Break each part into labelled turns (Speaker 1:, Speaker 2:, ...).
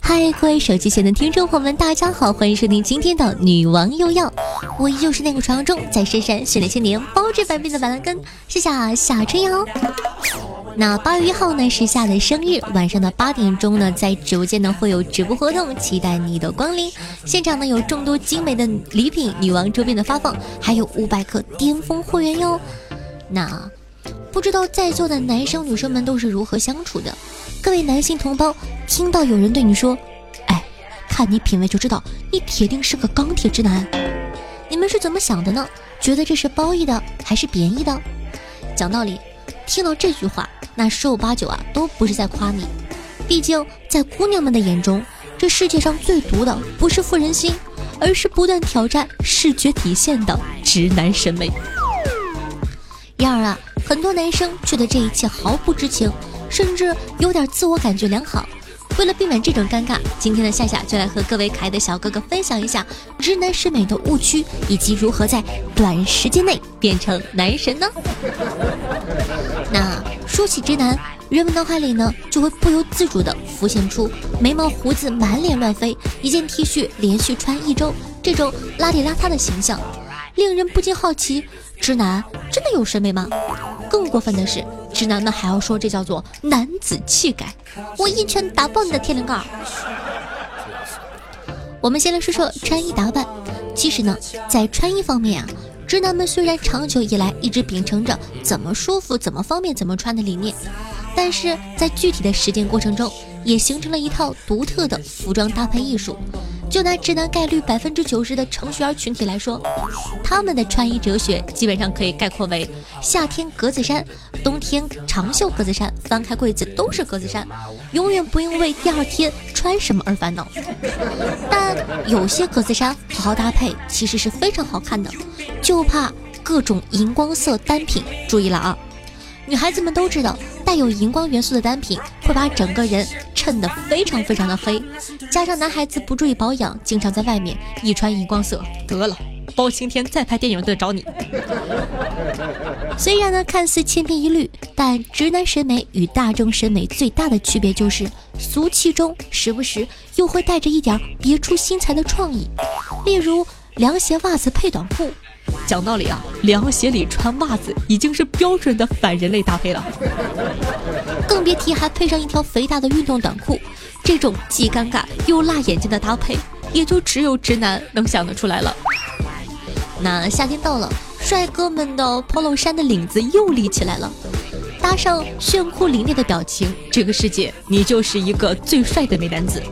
Speaker 1: 嗨，各位手机前的听众朋友们，大家好，欢迎收听今天的女王又要，我依旧是那个传说中在深山训练千年、包治百病的板蓝根，谢谢夏春瑶。那八月一号呢是夏的生日，晚上的八点钟呢，在直播间呢会有直播活动，期待你的光临。现场呢有众多精美的礼品、女王周边的发放，还有五百克巅峰会员哟。那不知道在座的男生女生们都是如何相处的？各位男性同胞，听到有人对你说：“哎，看你品味就知道，你铁定是个钢铁直男。”你们是怎么想的呢？觉得这是褒义的还是贬义的？讲道理，听到这句话，那十有八九啊都不是在夸你。毕竟在姑娘们的眼中，这世界上最毒的不是妇人心，而是不断挑战视觉底线的直男审美。然而啊，很多男生却对这一切毫不知情。甚至有点自我感觉良好。为了避免这种尴尬，今天的夏夏就来和各位可爱的小哥哥分享一下直男审美的误区，以及如何在短时间内变成男神呢？那说起直男，人们脑海里呢就会不由自主地浮现出眉毛胡子满脸乱飞，一件 T 恤连续穿一周这种邋里邋遢的形象，令人不禁好奇：直男真的有审美吗？更过分的是，直男们还要说这叫做男子气概，我一拳打爆你的天灵盖！我们先来说说穿衣打扮。其实呢，在穿衣方面啊，直男们虽然长久以来一直秉承着怎么舒服、怎么方便、怎么穿的理念，但是在具体的实践过程中，也形成了一套独特的服装搭配艺术。就拿直男概率百分之九十的程序员群体来说，他们的穿衣哲学基本上可以概括为：夏天格子衫，冬天长袖格子衫，翻开柜子都是格子衫，永远不用为第二天穿什么而烦恼。但有些格子衫好好搭配，其实是非常好看的，就怕各种荧光色单品。注意了啊！女孩子们都知道，带有荧光元素的单品会把整个人衬得非常非常的黑，加上男孩子不注意保养，经常在外面一穿荧光色，得了，包青天再拍电影都得找你。虽然呢看似千篇一律，但直男审美与大众审美最大的区别就是俗气中时不时又会带着一点别出心裁的创意，例如凉鞋袜子配短裤。讲道理啊，凉鞋里穿袜子已经是标准的反人类搭配了，更别提还配上一条肥大的运动短裤，这种既尴尬又辣眼睛的搭配，也就只有直男能想得出来了。那夏天到了，帅哥们的 polo 衫的领子又立起来了，搭上炫酷凛冽的表情，这个世界你就是一个最帅的美男子。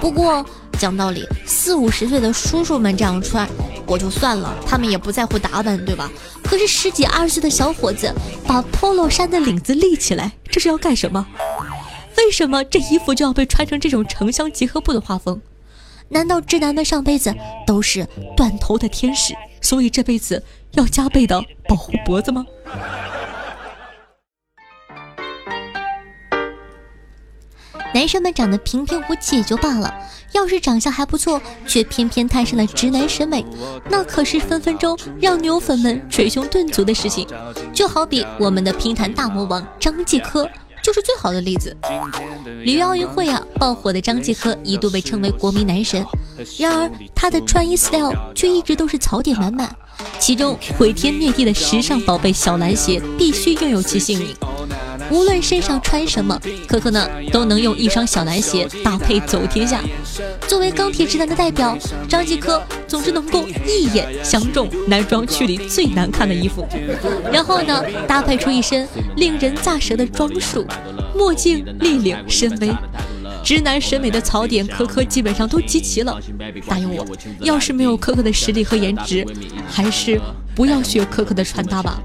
Speaker 1: 不过讲道理，四五十岁的叔叔们这样穿。我就算了，他们也不在乎打扮，对吧？可是十几二十岁的小伙子把 polo 衫的领子立起来，这是要干什么？为什么这衣服就要被穿成这种城乡结合部的画风？难道直男们上辈子都是断头的天使，所以这辈子要加倍的保护脖子吗？男生们长得平平无奇也就罢了，要是长相还不错，却偏偏摊上了直男审美，那可是分分钟让牛粉们捶胸顿足的事情。就好比我们的乒坛大魔王张继科，就是最好的例子。里约奥运会啊，爆火的张继科一度被称为国民男神，然而他的穿衣 style 却一直都是槽点满满，其中毁天灭地的时尚宝贝小蓝鞋必须拥有其姓名。无论身上穿什么，可可呢都能用一双小蓝鞋搭配走天下。作为钢铁直男的代表，张继科总是能够一眼相中男装区里最难看的衣服，然后呢搭配出一身令人咋舌的装束，墨镜、立领、深 V。直男审美的槽点，科科基本上都集齐了。答应我，要是没有科科的实力和颜值，还是不要学科科的穿搭吧。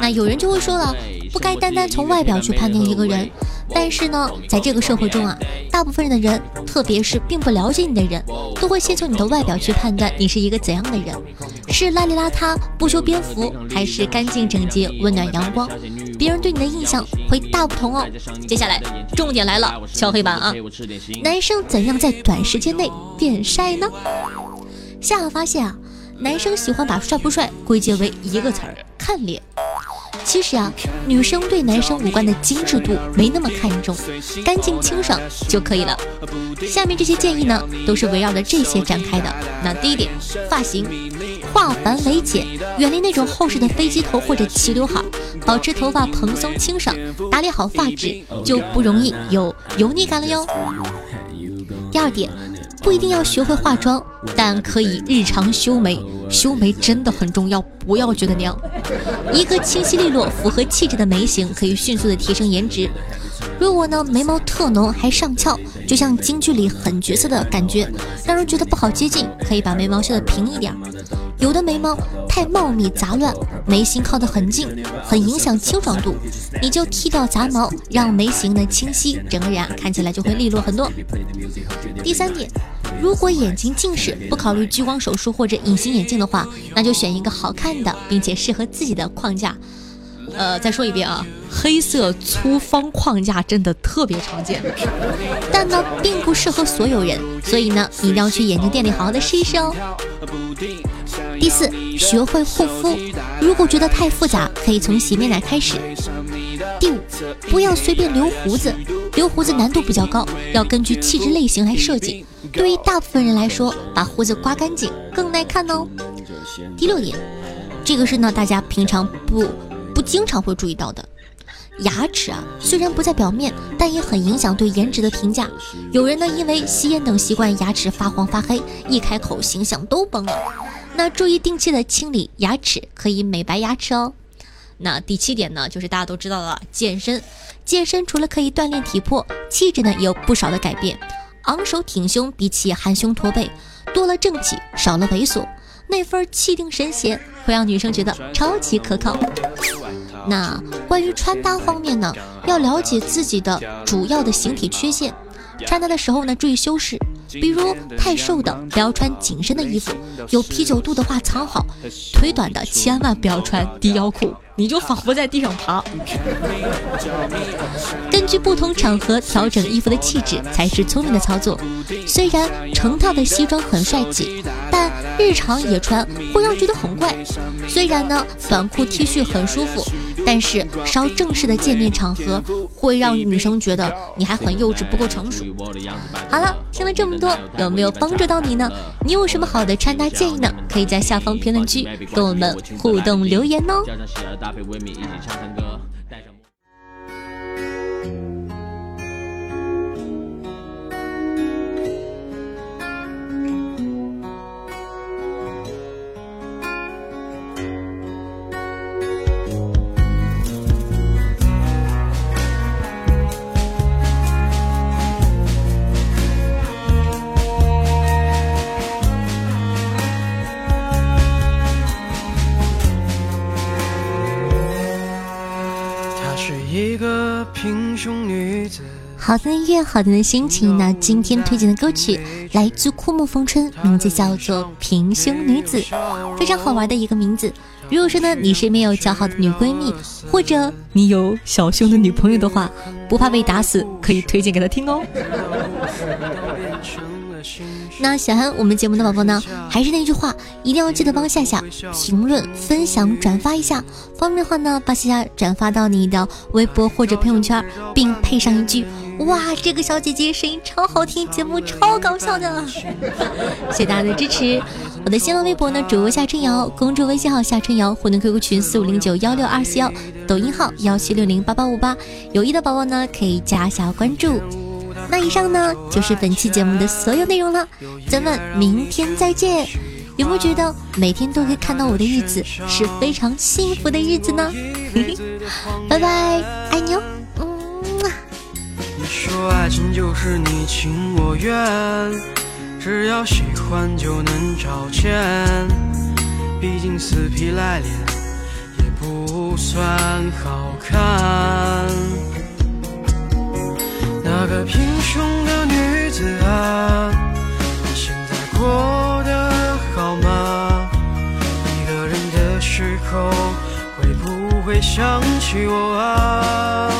Speaker 1: 那有人就会说了，不该单单从外表去判定一个人。但是呢，在这个社会中啊，大部分人的人，特别是并不了解你的人，都会先从你的外表去判断你是一个怎样的人，是邋里邋遢、不修边幅，还是干净整洁、温暖阳光。别人对你的印象会大不同哦。接下来重点来了，敲黑板啊！男生怎样在短时间内变帅呢？夏夏发现啊，男生喜欢把帅不帅归结为一个词儿：看脸。其实啊，女生对男生五官的精致度没那么看重，干净清爽就可以了。下面这些建议呢，都是围绕着这些展开的。那第一点，发型，化繁为简，远离那种厚实的飞机头或者齐刘海，保持头发蓬松清爽，打理好发质，就不容易有油腻感了哟。第二点。不一定要学会化妆，但可以日常修眉。修眉真的很重要，不要觉得娘。一个清晰利落、符合气质的眉形，可以迅速的提升颜值。如果呢眉毛特浓还上翘，就像京剧里狠角色的感觉，让人觉得不好接近，可以把眉毛修的平一点。有的眉毛太茂密杂乱，眉心靠得很近，很影响清爽度。你就剃掉杂毛，让眉形呢清晰，整个人啊看起来就会利落很多。第三点，如果眼睛近视，不考虑激光手术或者隐形眼镜的话，那就选一个好看的并且适合自己的框架。呃，再说一遍啊，黑色粗方框架真的特别常见，但呢并不适合所有人，所以呢你一定要去眼镜店里好好的试一试哦。第四，学会护肤，如果觉得太复杂，可以从洗面奶开始。第五，不要随便留胡子，留胡子难度比较高，要根据气质类型来设计。对于大部分人来说，把胡子刮干净更耐看哦。第六点，这个是呢大家平常不不经常会注意到的，牙齿啊虽然不在表面，但也很影响对颜值的评价。有人呢因为吸烟等习惯，牙齿发黄发黑，一开口形象都崩了。那注意定期的清理牙齿，可以美白牙齿哦。那第七点呢，就是大家都知道了，健身。健身除了可以锻炼体魄，气质呢也有不少的改变。昂首挺胸，比起含胸驼背，多了正气，少了猥琐，那份气定神闲会让女生觉得超级可靠。那关于穿搭方面呢，要了解自己的主要的形体缺陷，穿搭的时候呢注意修饰。比如太瘦的不要穿紧身的衣服，有啤酒肚的话藏好，腿短的千万不要穿低腰裤，你就仿佛在地上爬。根据不同场合调整衣服的气质才是聪明的操作。虽然成套的西装很帅气，但日常也穿会让觉得很怪。虽然呢短裤 T 恤很舒服。但是稍正式的见面场合会让女生觉得你还很幼稚，不够成熟。好了，听了这么多，有没有帮助到你呢？你有什么好的穿搭建议呢？可以在下方评论区跟我们互动留言哦。搭配 Vimi 一起唱唱歌。好听的音乐，好听的心情。那今天推荐的歌曲来自枯木逢春，名字叫做《平胸女子》，非常好玩的一个名字。如果说呢，你身边有较好的女闺蜜，或者你有小胸的女朋友的话，不怕被打死，可以推荐给她听哦。那喜欢我们节目的宝宝呢，还是那句话，一定要记得帮夏夏评论、分享、转发一下。方便的话呢，把夏夏转发到你的微博或者朋友圈，并配上一句：“哇，这个小姐姐声音超好听，节目超搞笑的。”谢谢大家的支持。我的新浪微博呢，主播夏春瑶，公众微信号夏春瑶，互动 QQ 群四五零九幺六二四幺，抖音号幺七六零八八五八。有意的宝宝呢，可以加下关注。那以上呢就是本期节目的所有内容了，咱们明天再见。有没有觉得每天都可以看到我的日子是非常幸福的日子呢？拜拜，说爱情就是你情我愿，只要喜欢就能找见，毕竟死皮赖脸也
Speaker 2: 不。算好看。那个贫穷的女子啊，你现在过得好吗？一个人的时候，会不会想起我啊？